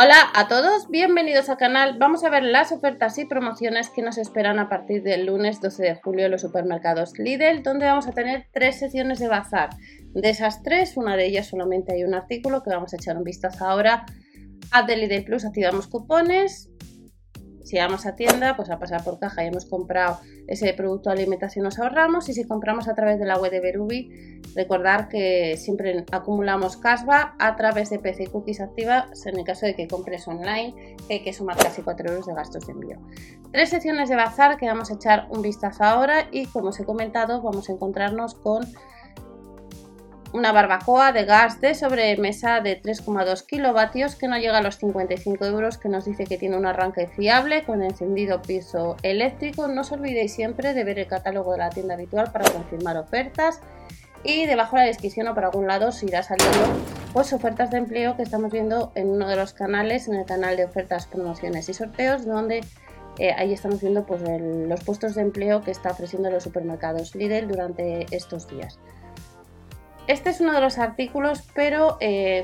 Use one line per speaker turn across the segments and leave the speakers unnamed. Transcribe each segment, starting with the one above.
Hola a todos, bienvenidos al canal. Vamos a ver las ofertas y promociones que nos esperan a partir del lunes 12 de julio en los supermercados Lidl, donde vamos a tener tres secciones de bazar. De esas tres, una de ellas solamente hay un artículo que vamos a echar un vistazo ahora. A Lidl Plus activamos cupones si vamos a tienda, pues a pasar por caja y hemos comprado ese producto de alimentación nos ahorramos y si compramos a través de la web de Berubi, recordar que siempre acumulamos cashback a través de PC Cookies activas en el caso de que compres online, que hay que sumar casi 4 euros de gastos de envío. Tres secciones de bazar que vamos a echar un vistazo ahora y como os he comentado vamos a encontrarnos con una barbacoa de gas de sobremesa de 3,2 kilovatios que no llega a los 55 euros, que nos dice que tiene un arranque fiable con encendido piso eléctrico. No os olvidéis siempre de ver el catálogo de la tienda habitual para confirmar ofertas. Y debajo de la descripción o por algún lado se irá saliendo pues, ofertas de empleo que estamos viendo en uno de los canales, en el canal de ofertas, promociones y sorteos, donde eh, ahí estamos viendo pues, los puestos de empleo que está ofreciendo los supermercados Lidl durante estos días. Este es uno de los artículos, pero eh,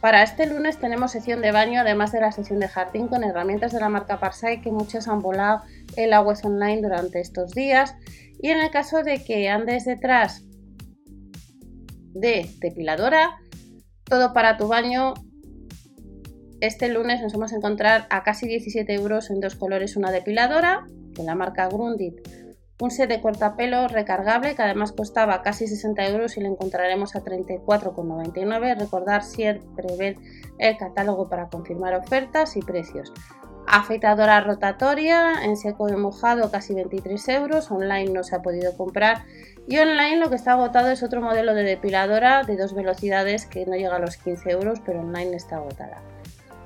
para este lunes tenemos sección de baño, además de la sección de jardín con herramientas de la marca Parsai que muchos han volado en la web online durante estos días. Y en el caso de que andes detrás de depiladora, todo para tu baño, este lunes nos vamos a encontrar a casi 17 euros en dos colores una depiladora de la marca Grundit un set de cortapelo recargable que además costaba casi 60 euros y lo encontraremos a 34,99. Recordar siempre ver el catálogo para confirmar ofertas y precios. Afeitadora rotatoria en seco y mojado casi 23 euros. Online no se ha podido comprar. Y online lo que está agotado es otro modelo de depiladora de dos velocidades que no llega a los 15 euros, pero online está agotada.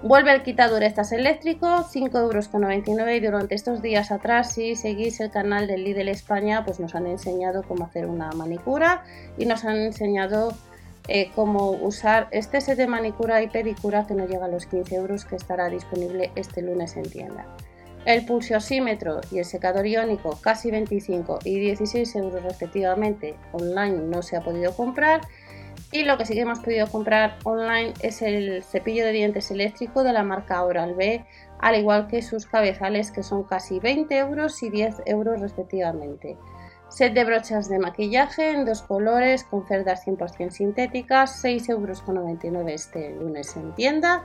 Vuelve el quitador estas eléctrico, 5,99 euros y durante estos días atrás, si seguís el canal del Lidl España, pues nos han enseñado cómo hacer una manicura y nos han enseñado eh, cómo usar este set de manicura y pedicura que no llega a los 15 euros que estará disponible este lunes en tienda. El pulsiosímetro y el secador iónico casi 25 y 16 euros respectivamente online no se ha podido comprar y lo que sí que hemos podido comprar online es el cepillo de dientes eléctrico de la marca Oral B, al igual que sus cabezales que son casi 20 euros y 10 euros respectivamente. Set de brochas de maquillaje en dos colores con cerdas 100% sintéticas, 6,99 euros este lunes en tienda.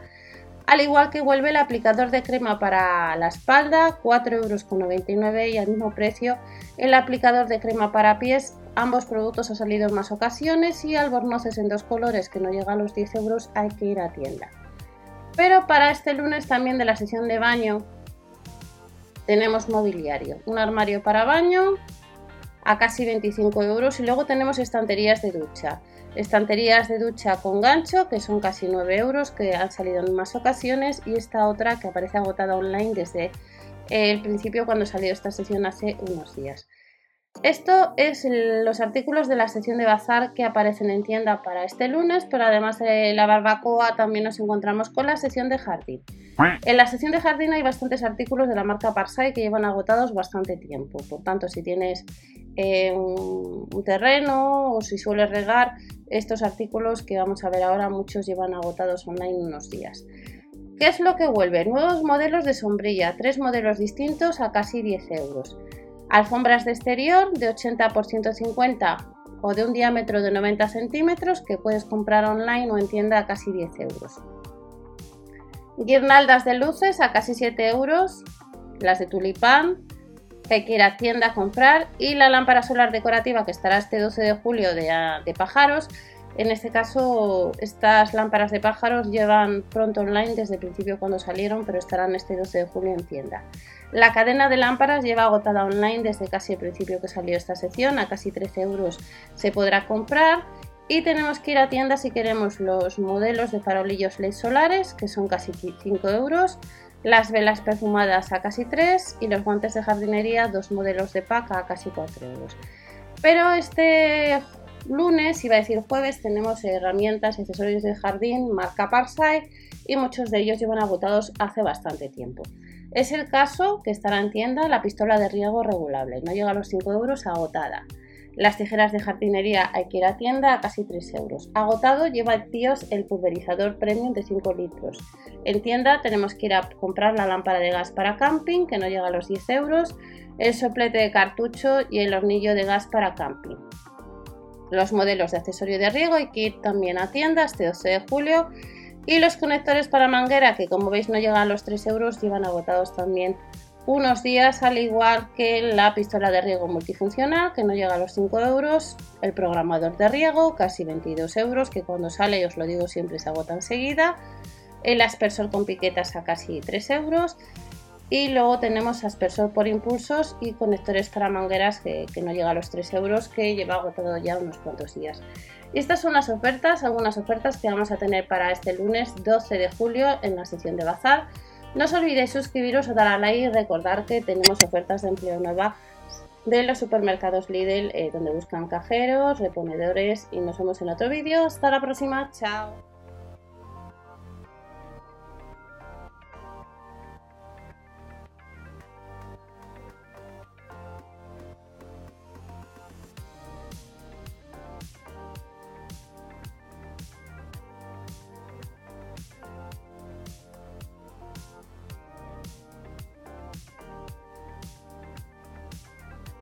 Al igual que vuelve el aplicador de crema para la espalda, 4,99 euros y al mismo precio el aplicador de crema para pies Ambos productos han salido en más ocasiones y albornoces en dos colores que no llega a los 10 euros hay que ir a tienda. Pero para este lunes también de la sesión de baño tenemos mobiliario. Un armario para baño a casi 25 euros y luego tenemos estanterías de ducha. Estanterías de ducha con gancho que son casi 9 euros que han salido en más ocasiones y esta otra que aparece agotada online desde el principio cuando salió esta sesión hace unos días. Esto es los artículos de la sección de bazar que aparecen en tienda para este lunes, pero además de la barbacoa también nos encontramos con la sección de jardín. En la sección de jardín hay bastantes artículos de la marca Parsai que llevan agotados bastante tiempo. Por tanto, si tienes eh, un, un, terreno o si sueles regar, estos artículos que vamos a ver ahora muchos llevan agotados online unos días. ¿Qué es lo que vuelve? Nuevos modelos de sombrilla, tres modelos distintos a casi 10 euros. Alfombras de exterior de 80 por 150 o de un diámetro de 90 centímetros que puedes comprar online o en tienda a casi 10 euros. Guirnaldas de luces a casi 7 euros, las de tulipán que hay que ir a tienda a comprar y la lámpara solar decorativa que estará este 12 de julio de, de pájaros. En este caso, estas lámparas de pájaros llevan pronto online desde el principio cuando salieron, pero estarán este 12 de julio en tienda. La cadena de lámparas lleva agotada online desde casi el principio que salió esta sección, a casi 13 euros se podrá comprar. Y tenemos que ir a tienda si queremos los modelos de farolillos LED solares, que son casi 5 euros, las velas perfumadas a casi 3 y los guantes de jardinería, dos modelos de paca a casi 4 euros. Pero este lunes, iba a decir jueves, tenemos herramientas y accesorios de jardín marca Parsai y muchos de ellos llevan agotados hace bastante tiempo. Es el caso que estará en tienda la pistola de riego regulable, no llega a los 5 euros agotada. Las tijeras de jardinería hay que ir a tienda a casi 3 euros. Agotado lleva tíos el pulverizador premium de 5 litros. En tienda tenemos que ir a comprar la lámpara de gas para camping que no llega a los 10 euros, el soplete de cartucho y el hornillo de gas para camping. Los modelos de accesorio de riego hay que ir también a tienda este 12 de julio y los conectores para manguera que como veis no llegan a los 3 euros llevan agotados también unos días, al igual que la pistola de riego multifuncional, que no llega a los 5 euros, el programador de riego, casi 22 euros, que cuando sale, os lo digo siempre, se agota enseguida, el aspersor con piquetas a casi 3 euros, y luego tenemos aspersor por impulsos y conectores para mangueras que, que no llega a los 3 euros, que lleva agotado ya unos cuantos días. Y estas son las ofertas, algunas ofertas que vamos a tener para este lunes 12 de julio en la sección de bazar. No os olvidéis suscribiros o dar a like y recordar que tenemos ofertas de empleo nueva de los supermercados Lidl eh, donde buscan cajeros, reponedores y nos vemos en otro vídeo. Hasta la próxima, chao.